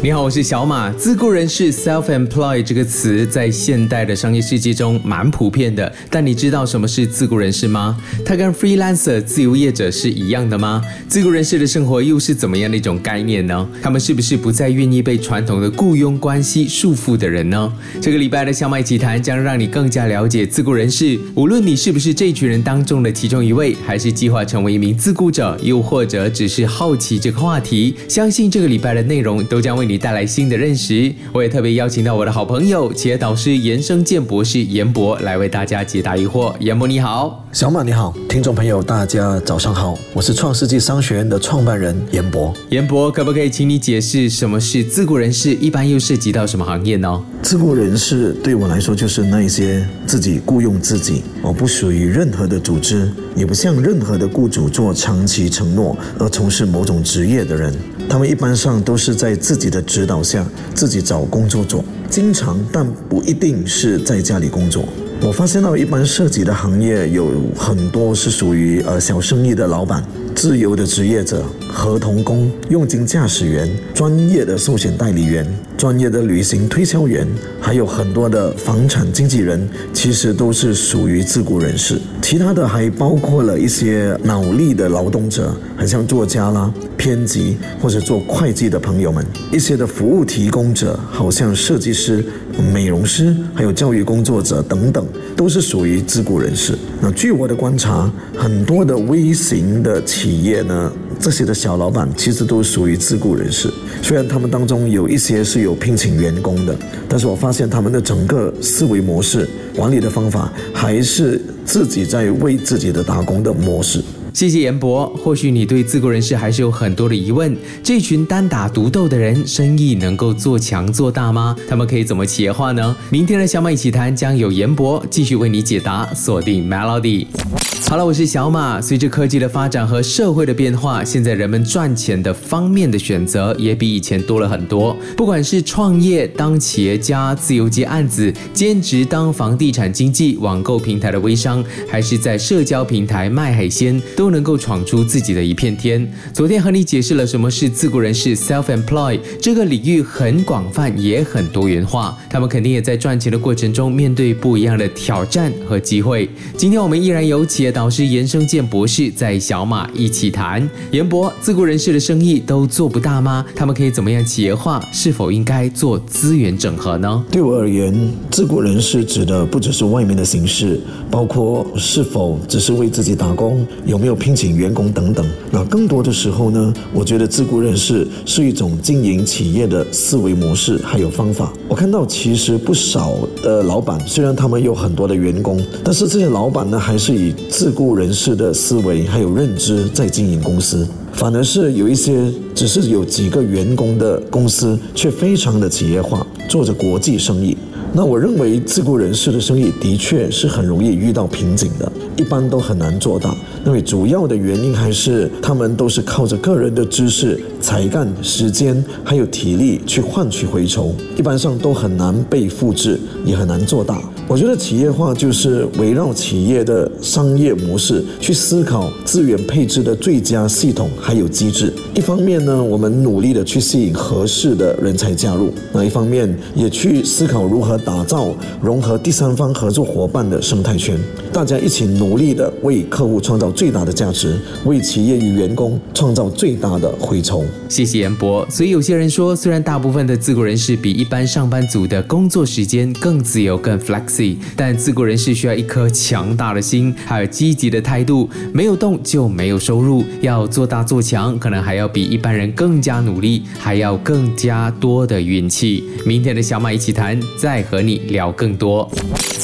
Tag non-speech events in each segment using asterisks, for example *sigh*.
你好，我是小马。自雇人士 （self-employed） 这个词在现代的商业世界中蛮普遍的，但你知道什么是自雇人士吗？它跟 freelancer 自由业者是一样的吗？自雇人士的生活又是怎么样的一种概念呢？他们是不是不再愿意被传统的雇佣关系束缚的人呢？这个礼拜的小马奇谈将让你更加了解自雇人士。无论你是不是这群人当中的其中一位，还是计划成为一名自雇者，又或者只是好奇这个话题，相信这个礼拜的内容都将为你带来新的认识。我也特别邀请到我的好朋友、企业导师严生健博士严博来为大家解答疑惑。严博你好，小马你好，听众朋友大家早上好，我是创世纪商学院的创办人严博。严博可不可以请你解释什么是自雇人士？一般又涉及到什么行业呢？自雇人士对我来说就是那一些自己雇佣自己，我不属于任何的组织，也不向任何的雇主做长期承诺而从事某种职业的人。他们一般上都是在自己的指导下自己找工作做，经常但不一定是在家里工作。我发现到一般涉及的行业有很多是属于呃小生意的老板、自由的职业者、合同工、佣金驾驶员、专业的寿险代理员、专业的旅行推销员，还有很多的房产经纪人，其实都是属于自雇人士。其他的还包括了一些脑力的劳动者，很像作家啦。编辑或者做会计的朋友们，一些的服务提供者，好像设计师、美容师，还有教育工作者等等，都是属于自雇人士。那据我的观察，很多的微型的企业呢，这些的小老板其实都属于自雇人士。虽然他们当中有一些是有聘请员工的，但是我发现他们的整个思维模式、管理的方法，还是自己在为自己的打工的模式。谢谢严博。或许你对自雇人士还是有很多的疑问。这群单打独斗的人，生意能够做强做大吗？他们可以怎么企业化呢？明天的小马一起谈将有严博继续为你解答。锁定 Melody。好了，我是小马。随着科技的发展和社会的变化，现在人们赚钱的方面的选择也比以前多了很多。不管是创业、当企业家、自由接案子、兼职当房地产经纪、网购平台的微商，还是在社交平台卖海鲜，都都能够闯出自己的一片天。昨天和你解释了什么是自雇人士 （self-employed） 这个领域很广泛，也很多元化。他们肯定也在赚钱的过程中面对不一样的挑战和机会。今天我们依然有企业。导师严生健博士在小马一起谈，严博自雇人士的生意都做不大吗？他们可以怎么样企业化？是否应该做资源整合呢？对我而言，自雇人士指的不只是外面的形式，包括是否只是为自己打工，有没有聘请员工等等。那更多的时候呢，我觉得自雇人士是一种经营企业的思维模式还有方法。我看到其实不少的老板，虽然他们有很多的员工，但是这些老板呢，还是以自雇人士的思维还有认知在经营公司，反而是有一些只是有几个员工的公司，却非常的企业化，做着国际生意。那我认为自雇人士的生意的确是很容易遇到瓶颈的，一般都很难做到。因为主要的原因还是他们都是靠着个人的知识、才干、时间还有体力去换取回酬，一般上都很难被复制，也很难做大。我觉得企业化就是围绕企业的商业模式去思考资源配置的最佳系统还有机制。一方面呢，我们努力的去吸引合适的人才加入；那一方面也去思考如何打造融合第三方合作伙伴的生态圈，大家一起努力的为客户创造最大的价值，为企业与员工创造最大的回酬。谢谢严博。所以有些人说，虽然大部分的自雇人士比一般上班族的工作时间更自由、更 flex。但自雇人士需要一颗强大的心，还有积极的态度。没有动就没有收入，要做大做强，可能还要比一般人更加努力，还要更加多的运气。明天的小马一起谈，再和你聊更多。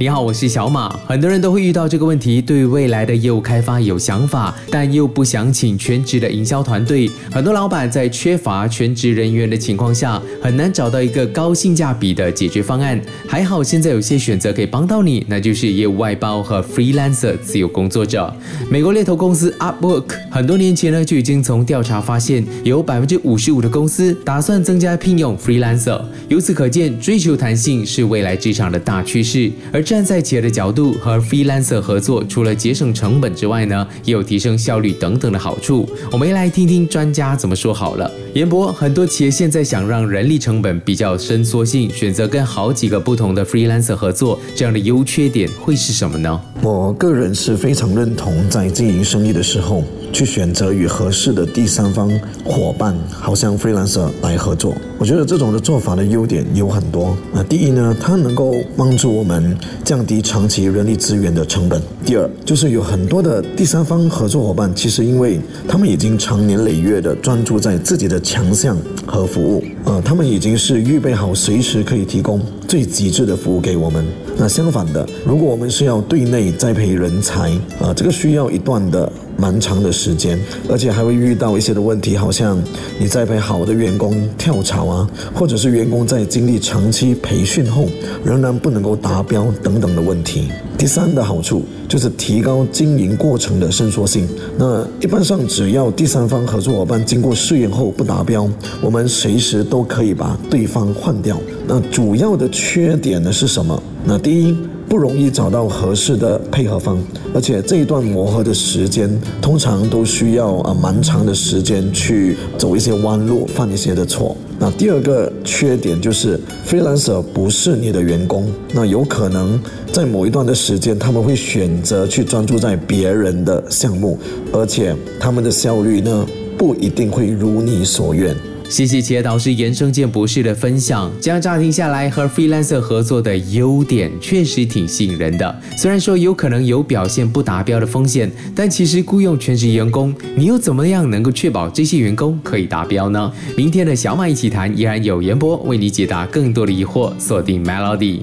你好，我是小马。很多人都会遇到这个问题，对未来的业务开发有想法，但又不想请全职的营销团队。很多老板在缺乏全职人员的情况下，很难找到一个高性价比的解决方案。还好现在有些选择可以帮到你，那就是业务外包和 freelancer 自由工作者。美国猎头公司 Upwork 很多年前呢就已经从调查发现，有百分之五十五的公司打算增加聘用 freelancer。由此可见，追求弹性是未来职场的大趋势。而站在企业的角度和 freelancer 合作，除了节省成本之外呢，也有提升效率等等的好处。我们来听听专家怎么说好了。严博，很多企业现在想让人力成本比较伸缩性，选择跟好几个不同的 freelancer 合作，这样的优缺点会是什么呢？我个人是非常认同，在经营生意的时候，去选择与合适的第三方伙伴，好像飞蓝色来合作。我觉得这种的做法的优点有很多。那第一呢，它能够帮助我们降低长期人力资源的成本。第二，就是有很多的第三方合作伙伴，其实因为他们已经长年累月的专注在自己的强项和服务，呃，他们已经是预备好随时可以提供最极致的服务给我们。那相反的，如果我们是要对内栽培人才，啊，这个需要一段的蛮长的时间，而且还会遇到一些的问题，好像你栽培好的员工跳槽啊，或者是员工在经历长期培训后仍然不能够达标等等的问题。第三的好处就是提高经营过程的伸缩性。那一般上，只要第三方合作伙伴经过试验后不达标，我们随时都可以把对方换掉。那主要的缺点呢是什么？那第一，不容易找到合适的配合方，而且这一段磨合的时间通常都需要啊蛮长的时间去走一些弯路，犯一些的错。那第二个缺点就是 freelancer 不是你的员工，那有可能在某一段的时间他们会选择去专注在别人的项目，而且他们的效率呢不一定会如你所愿。谢谢企业导师严生健博士的分享。这样乍听下来，和 freelancer 合作的优点确实挺吸引人的。虽然说有可能有表现不达标的风险，但其实雇佣全职员工，你又怎么样能够确保这些员工可以达标呢？明天的小马一起谈，依然有严博为你解答更多的疑惑。锁定 Melody。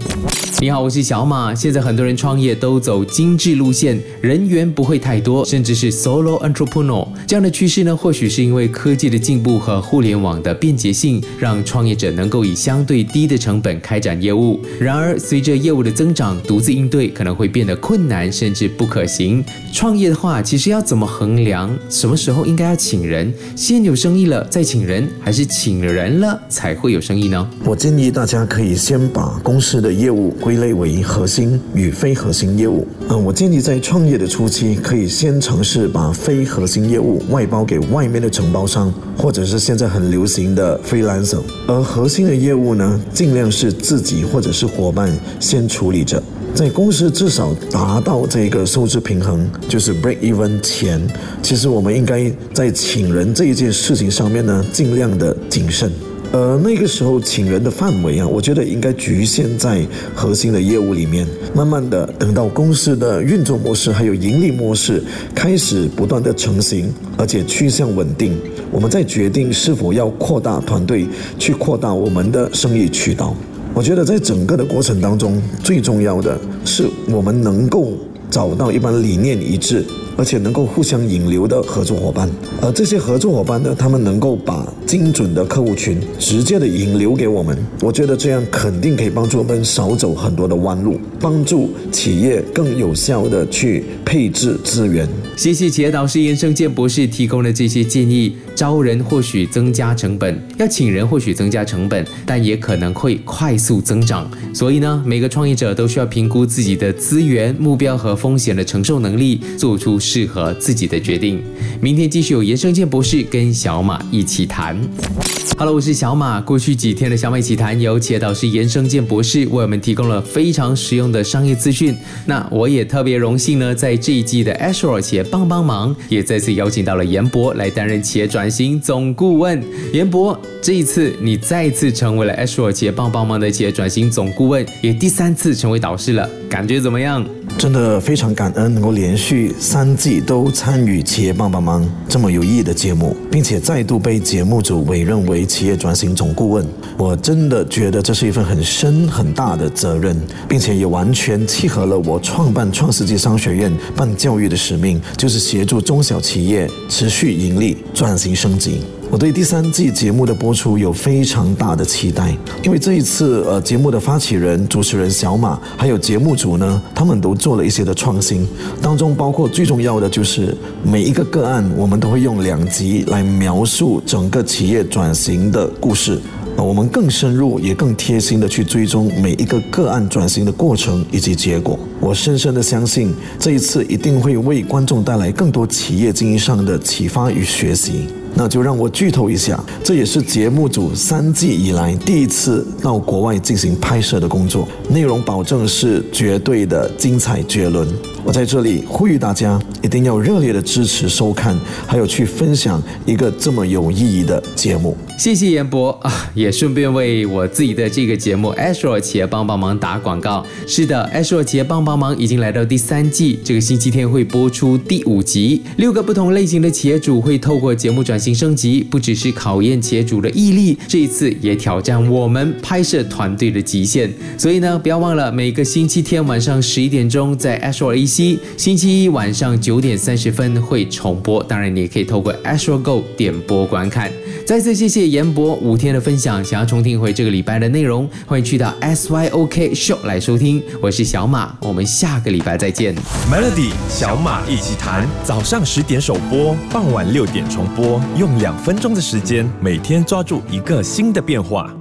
你好，我是小马。现在很多人创业都走精致路线，人员不会太多，甚至是 solo entrepreneur 这样的趋势呢？或许是因为科技的进步和互联网的便捷性，让创业者能够以相对低的成本开展业务。然而，随着业务的增长，独自应对可能会变得困难，甚至不可行。创业的话，其实要怎么衡量什么时候应该要请人？先有生意了再请人，还是请人了才会有生意呢？我建议大家可以先把公司的业务。归类为核心与非核心业务。嗯，我建议在创业的初期，可以先尝试把非核心业务外包给外面的承包商，或者是现在很流行的 freelancer。而核心的业务呢，尽量是自己或者是伙伴先处理着，在公司至少达到这个收支平衡，就是 break even 前，其实我们应该在请人这一件事情上面呢，尽量的谨慎。呃，那个时候请人的范围啊，我觉得应该局限在核心的业务里面。慢慢的，等到公司的运作模式还有盈利模式开始不断的成型，而且趋向稳定，我们再决定是否要扩大团队，去扩大我们的生意渠道。我觉得在整个的过程当中，最重要的是我们能够找到一般理念一致。而且能够互相引流的合作伙伴，而这些合作伙伴呢，他们能够把精准的客户群直接的引流给我们。我觉得这样肯定可以帮助我们少走很多的弯路，帮助企业更有效的去配置资源。谢谢企业导师严胜健博士提供的这些建议。招人或许增加成本，要请人或许增加成本，但也可能会快速增长。所以呢，每个创业者都需要评估自己的资源、目标和风险的承受能力，做出适合自己的决定。明天继续有严生健博士跟小马一起谈。Hello，我是小马。过去几天的小马一起谈，由企业导师严生健博士为我们提供了非常实用的商业资讯。那我也特别荣幸呢，在这一季的 Ashore 企业帮帮忙，也再次邀请到了严博来担任企业转型总顾问。严博，这一次你再次成为了 Ashore 企业帮帮忙的企业转型总顾问，也第三次成为导师了，感觉怎么样？真的非常感恩能够连续三季都参与企业帮帮忙这么有意义的节目，并且再度被节目组委任为企业转型总顾问。我真的觉得这是一份很深很大的责任，并且也完全契合了我创办创世纪商学院办教育的使命，就是协助中小企业持续盈利、转型升级。我对第三季节目的播出有非常大的期待，因为这一次呃节目的发起人、主持人小马，还有节目组呢，他们都做了一些的创新，当中包括最重要的就是每一个个案，我们都会用两集来描述整个企业转型的故事。那我们更深入也更贴心的去追踪每一个个案转型的过程以及结果。我深深的相信，这一次一定会为观众带来更多企业经营上的启发与学习。那就让我剧透一下，这也是节目组三季以来第一次到国外进行拍摄的工作，内容保证是绝对的精彩绝伦。我在这里呼吁大家一定要热烈的支持收看，还有去分享一个这么有意义的节目。谢谢严博 *laughs* 啊，也顺便为我自己的这个节目《Astro 企业帮帮忙》打广告。是的，《Astro 企业帮帮忙》已经来到第三季，这个星期天会播出第五集。六个不同类型的企业主会透过节目转型升级，不只是考验企业主的毅力，这一次也挑战我们拍摄团队的极限。所以呢，不要忘了每个星期天晚上十一点钟在 Astro EC，星期一晚上九点三十分会重播。当然，你也可以透过 Astro Go 点播观看。再次谢谢严博五天的分享，想要重听回这个礼拜的内容，欢迎去到 SYOK Show 来收听。我是小马，我们下个礼拜再见。Melody 小马一起谈，早上十点首播，傍晚六点重播，用两分钟的时间，每天抓住一个新的变化。